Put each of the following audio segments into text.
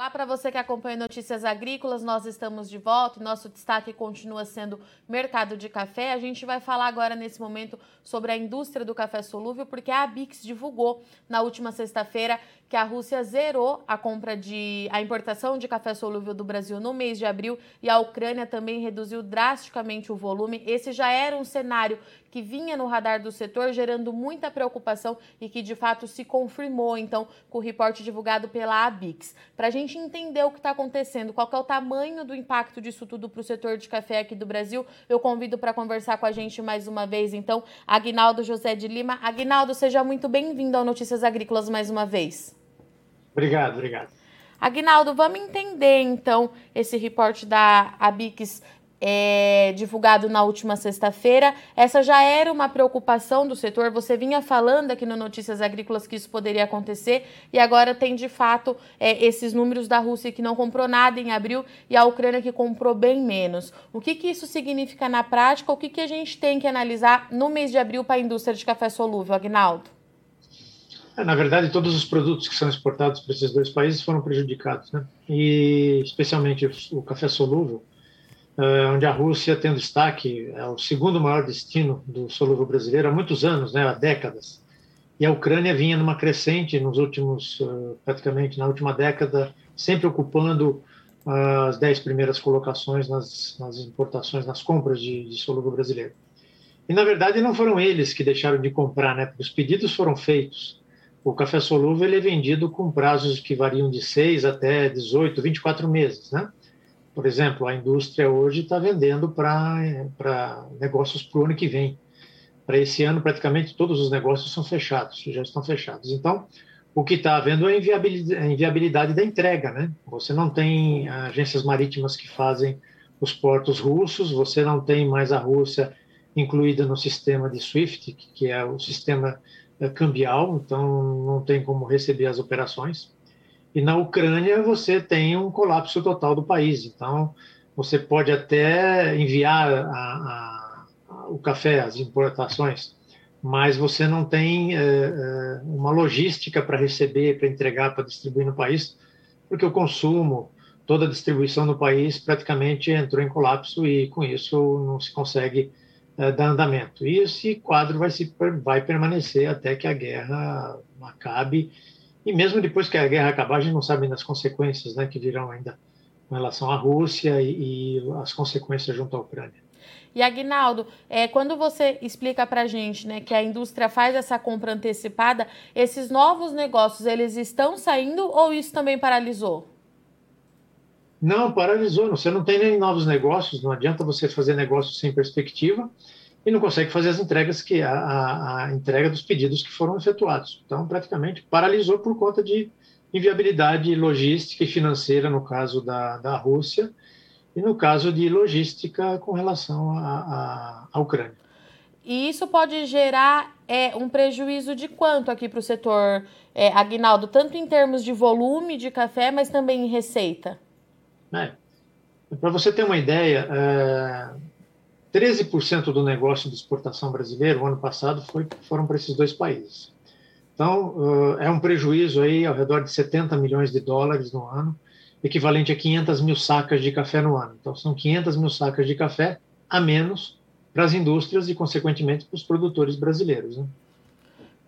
Olá para você que acompanha Notícias Agrícolas, nós estamos de volta. Nosso destaque continua sendo mercado de café. A gente vai falar agora nesse momento sobre a indústria do café solúvel, porque a Abix divulgou na última sexta-feira que a Rússia zerou a compra de a importação de café solúvel do Brasil no mês de abril e a Ucrânia também reduziu drasticamente o volume. Esse já era um cenário que vinha no radar do setor, gerando muita preocupação e que de fato se confirmou então com o reporte divulgado pela Abix. Para a gente entender o que está acontecendo, qual é o tamanho do impacto disso tudo para o setor de café aqui do Brasil, eu convido para conversar com a gente mais uma vez então Agnaldo José de Lima. Agnaldo, seja muito bem-vindo ao Notícias Agrícolas mais uma vez. Obrigado, obrigado. Agnaldo, vamos entender então esse reporte da Abix é, divulgado na última sexta-feira. Essa já era uma preocupação do setor. Você vinha falando aqui no Notícias Agrícolas que isso poderia acontecer e agora tem de fato é, esses números da Rússia que não comprou nada em abril e a Ucrânia que comprou bem menos. O que, que isso significa na prática? O que, que a gente tem que analisar no mês de abril para a indústria de café solúvel, Agnaldo? É, na verdade, todos os produtos que são exportados para esses dois países foram prejudicados, né? E especialmente o café solúvel, onde a Rússia tem destaque, é o segundo maior destino do solúvel brasileiro há muitos anos, né? Há décadas. E a Ucrânia vinha numa crescente nos últimos, é, praticamente na última década, sempre ocupando as dez primeiras colocações nas, nas importações, nas compras de, de solúvel brasileiro. E na verdade não foram eles que deixaram de comprar, né? Porque os pedidos foram feitos o café solúvel ele é vendido com prazos que variam de 6 até 18, 24 meses, né? Por exemplo, a indústria hoje está vendendo para negócios para o ano que vem. Para esse ano, praticamente todos os negócios são fechados, já estão fechados. Então, o que está havendo é a inviabilidade, da entrega, né? Você não tem agências marítimas que fazem os portos russos, você não tem mais a Rússia incluída no sistema de SWIFT, que é o sistema é cambial, então não tem como receber as operações. E na Ucrânia você tem um colapso total do país, então você pode até enviar a, a, a, o café, as importações, mas você não tem é, é, uma logística para receber, para entregar, para distribuir no país, porque o consumo, toda a distribuição no país praticamente entrou em colapso e com isso não se consegue é, dar andamento. E esse quadro vai, se, vai permanecer até que a guerra acabe. E mesmo depois que a guerra acabar, a gente não sabe das consequências né, que virão ainda com relação à Rússia e, e as consequências junto à Ucrânia. E Agnaldo, é, quando você explica para a gente né, que a indústria faz essa compra antecipada, esses novos negócios, eles estão saindo ou isso também paralisou? Não, paralisou. Você não tem nem novos negócios, não adianta você fazer negócios sem perspectiva e não consegue fazer as entregas que a, a, a, entrega dos pedidos que foram efetuados. Então, praticamente paralisou por conta de inviabilidade logística e financeira no caso da, da Rússia e no caso de logística com relação à Ucrânia. E isso pode gerar é, um prejuízo de quanto aqui para o setor, é, Agnaldo, tanto em termos de volume de café, mas também em receita? Né? Para você ter uma ideia, é, 13% do negócio de exportação brasileiro, o ano passado, foi, foram para esses dois países. Então, uh, é um prejuízo aí ao redor de 70 milhões de dólares no ano, equivalente a 500 mil sacas de café no ano. Então, são 500 mil sacas de café a menos para as indústrias e, consequentemente, para os produtores brasileiros. Né?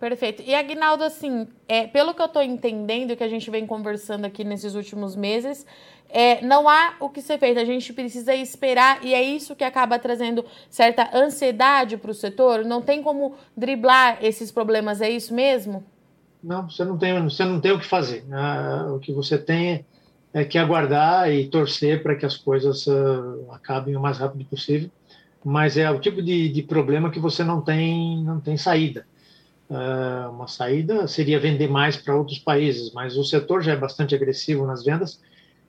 Perfeito. E Agnaldo, assim, é, pelo que eu estou entendendo, que a gente vem conversando aqui nesses últimos meses, é, não há o que ser feito. A gente precisa esperar e é isso que acaba trazendo certa ansiedade para o setor. Não tem como driblar esses problemas, é isso mesmo? Não, você não tem, você não tem o que fazer. Ah, o que você tem é que aguardar e torcer para que as coisas uh, acabem o mais rápido possível. Mas é o tipo de, de problema que você não tem, não tem saída. Uh, uma saída seria vender mais para outros países, mas o setor já é bastante agressivo nas vendas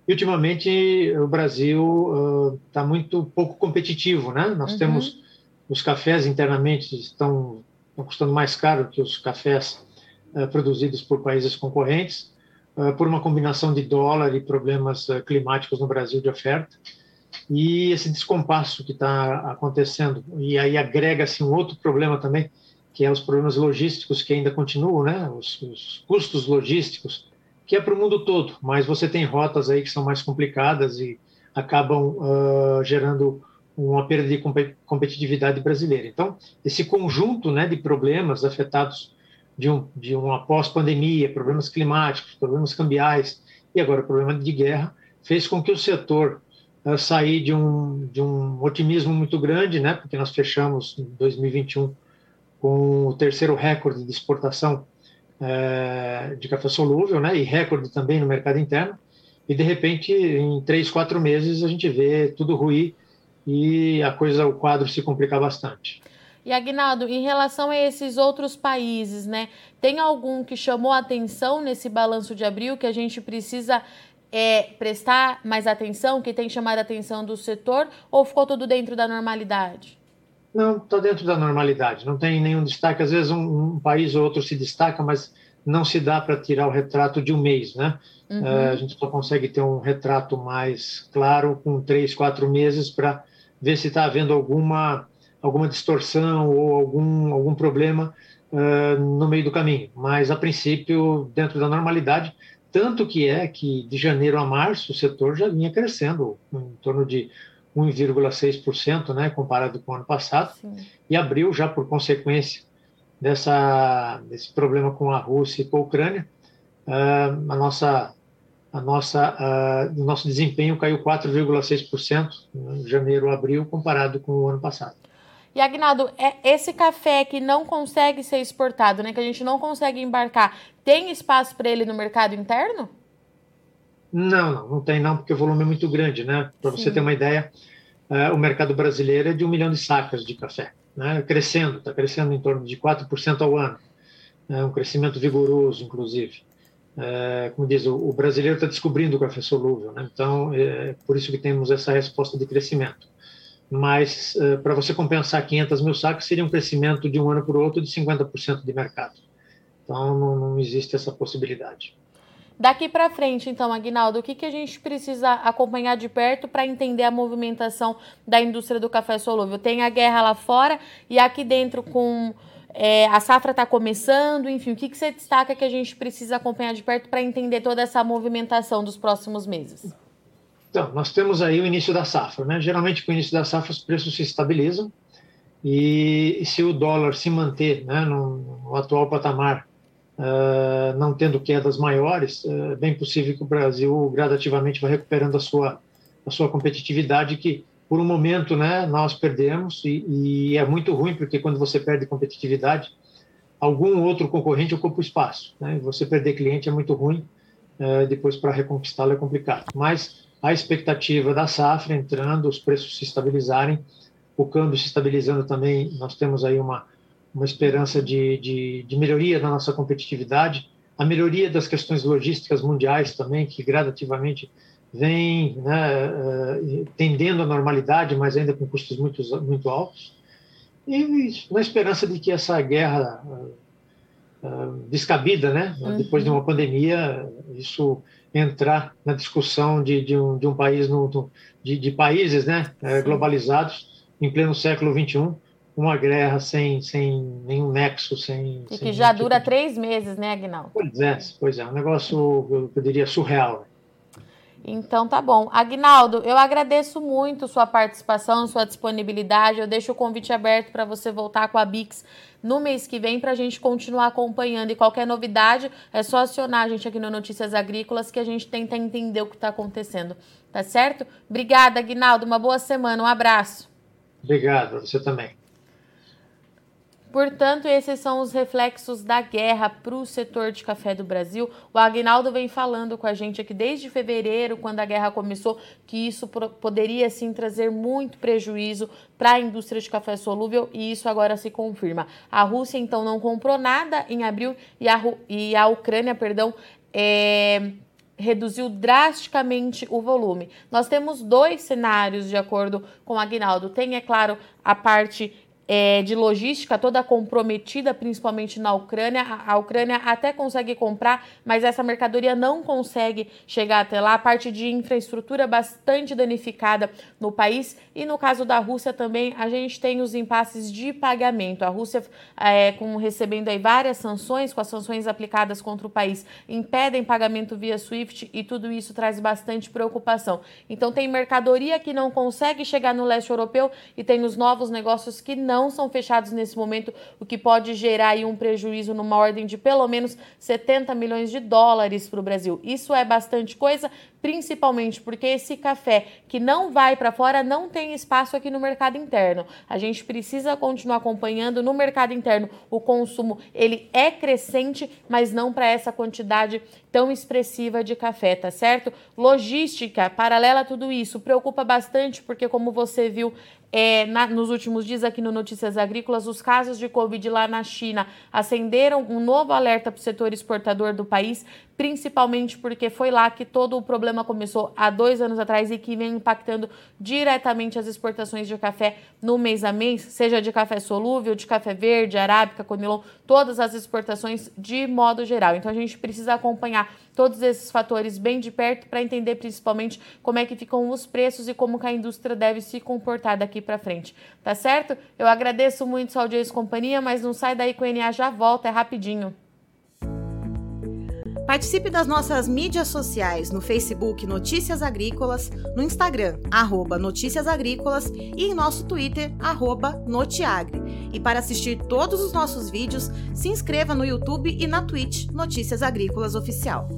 e ultimamente o Brasil está uh, muito pouco competitivo, né? Nós uhum. temos os cafés internamente estão, estão, custando mais caro que os cafés uh, produzidos por países concorrentes, por uma combinação de dólar e problemas climáticos no Brasil de oferta e esse descompasso que está acontecendo e aí agrega-se um outro problema também que é os problemas logísticos que ainda continuam, né? Os, os custos logísticos que é para o mundo todo, mas você tem rotas aí que são mais complicadas e acabam uh, gerando uma perda de competitividade brasileira. Então, esse conjunto né, de problemas afetados de, um, de uma pós-pandemia, problemas climáticos, problemas cambiais e agora o problema de guerra, fez com que o setor uh, sair de um, de um otimismo muito grande, né, porque nós fechamos em 2021 com o terceiro recorde de exportação uh, de café solúvel, né, e recorde também no mercado interno, e de repente, em três, quatro meses, a gente vê tudo ruir e a coisa, o quadro se complica bastante. E Agnaldo, em relação a esses outros países, né, tem algum que chamou atenção nesse balanço de abril que a gente precisa é, prestar mais atenção, que tem chamado a atenção do setor, ou ficou tudo dentro da normalidade? Não, está dentro da normalidade, não tem nenhum destaque. Às vezes um, um país ou outro se destaca, mas não se dá para tirar o retrato de um mês, né? Uhum. Uh, a gente só consegue ter um retrato mais claro com três, quatro meses para ver se está havendo alguma alguma distorção ou algum algum problema uh, no meio do caminho. Mas a princípio dentro da normalidade, tanto que é que de janeiro a março o setor já vinha crescendo em torno de 1,6%, né, comparado com o ano passado, Sim. e abril já por consequência dessa desse problema com a Rússia e com a Ucrânia, uh, a nossa a nossa, uh, o nosso desempenho caiu 4,6% em janeiro, abril, comparado com o ano passado. E Agnaldo, é esse café que não consegue ser exportado, né, que a gente não consegue embarcar, tem espaço para ele no mercado interno? Não, não, não tem não, porque o volume é muito grande, né? Para você ter uma ideia, uh, o mercado brasileiro é de um milhão de sacas de café, né? Crescendo, está crescendo em torno de 4% ao ano, é um crescimento vigoroso, inclusive. É, como diz, o, o brasileiro está descobrindo o café solúvel, né? então é por isso que temos essa resposta de crescimento. Mas é, para você compensar 500 mil sacos, seria um crescimento de um ano para o outro de 50% de mercado. Então não, não existe essa possibilidade. Daqui para frente, então, Aguinaldo, o que, que a gente precisa acompanhar de perto para entender a movimentação da indústria do café solúvel? Tem a guerra lá fora e aqui dentro com é, a safra está começando, enfim, o que, que você destaca que a gente precisa acompanhar de perto para entender toda essa movimentação dos próximos meses? Então, nós temos aí o início da safra, né? Geralmente, com o início da safra, os preços se estabilizam e, e se o dólar se manter né, no, no atual patamar, uh, não tendo quedas maiores, é uh, bem possível que o Brasil gradativamente vá recuperando a sua, a sua competitividade, que por um momento, né, nós perdemos e, e, é muito ruim porque quando você perde competitividade, algum outro concorrente ocupa o espaço. Né? Você perder cliente é muito ruim, é, depois para reconquistá-lo é complicado. Mas a expectativa da safra entrando, os preços se estabilizarem, o câmbio se estabilizando também, nós temos aí uma, uma esperança de, de, de melhoria da nossa competitividade, a melhoria das questões logísticas mundiais também, que gradativamente vem né, uh, tendendo à normalidade, mas ainda com custos muito, muito altos, e na esperança de que essa guerra uh, uh, descabida, né, uhum. depois de uma pandemia, isso entrar na discussão de, de, um, de um país, no, de, de países né, globalizados em pleno século XXI, uma guerra sem, sem nenhum nexo, sem... E que já dura tipo... três meses, né, Agnaldo? Pois é, pois é, um negócio, eu diria, surreal. Então tá bom. Agnaldo, eu agradeço muito sua participação, sua disponibilidade. Eu deixo o convite aberto para você voltar com a Bix no mês que vem para a gente continuar acompanhando. E qualquer novidade é só acionar a gente aqui no Notícias Agrícolas que a gente tenta entender o que está acontecendo. Tá certo? Obrigada, Agnaldo. Uma boa semana. Um abraço. Obrigado, você também. Portanto, esses são os reflexos da guerra para o setor de café do Brasil. O Agnaldo vem falando com a gente aqui desde fevereiro, quando a guerra começou, que isso poderia sim trazer muito prejuízo para a indústria de café solúvel e isso agora se confirma. A Rússia então não comprou nada em abril e a, e a Ucrânia, perdão, é, reduziu drasticamente o volume. Nós temos dois cenários de acordo com o Agnaldo. Tem, é claro, a parte é, de logística toda comprometida, principalmente na Ucrânia. A Ucrânia até consegue comprar, mas essa mercadoria não consegue chegar até lá. A parte de infraestrutura bastante danificada no país. E no caso da Rússia também, a gente tem os impasses de pagamento. A Rússia, é, com, recebendo aí várias sanções, com as sanções aplicadas contra o país, impedem pagamento via SWIFT e tudo isso traz bastante preocupação. Então, tem mercadoria que não consegue chegar no leste europeu e tem os novos negócios que não não são fechados nesse momento, o que pode gerar aí um prejuízo numa ordem de pelo menos 70 milhões de dólares para o Brasil. Isso é bastante coisa, principalmente porque esse café que não vai para fora não tem espaço aqui no mercado interno. A gente precisa continuar acompanhando no mercado interno. O consumo ele é crescente, mas não para essa quantidade tão expressiva de café, tá certo? Logística, paralela a tudo isso, preocupa bastante porque como você viu é, na, nos últimos dias aqui no Notícias Agrícolas, os casos de Covid lá na China acenderam um novo alerta para o setor exportador do país, principalmente porque foi lá que todo o problema começou há dois anos atrás e que vem impactando diretamente as exportações de café no mês a mês, seja de café solúvel, de café verde, arábica, conilon, todas as exportações de modo geral. Então a gente precisa acompanhar todos esses fatores bem de perto para entender principalmente como é que ficam os preços e como que a indústria deve se comportar daqui para frente. Tá certo? Eu agradeço muito sua audiência e companhia, mas não sai daí com o NA já volta, é rapidinho. Participe das nossas mídias sociais no Facebook Notícias Agrícolas, no Instagram, arroba Notícias Agrícolas e em nosso Twitter, arroba Notiagre. E para assistir todos os nossos vídeos, se inscreva no YouTube e na Twitch Notícias Agrícolas Oficial.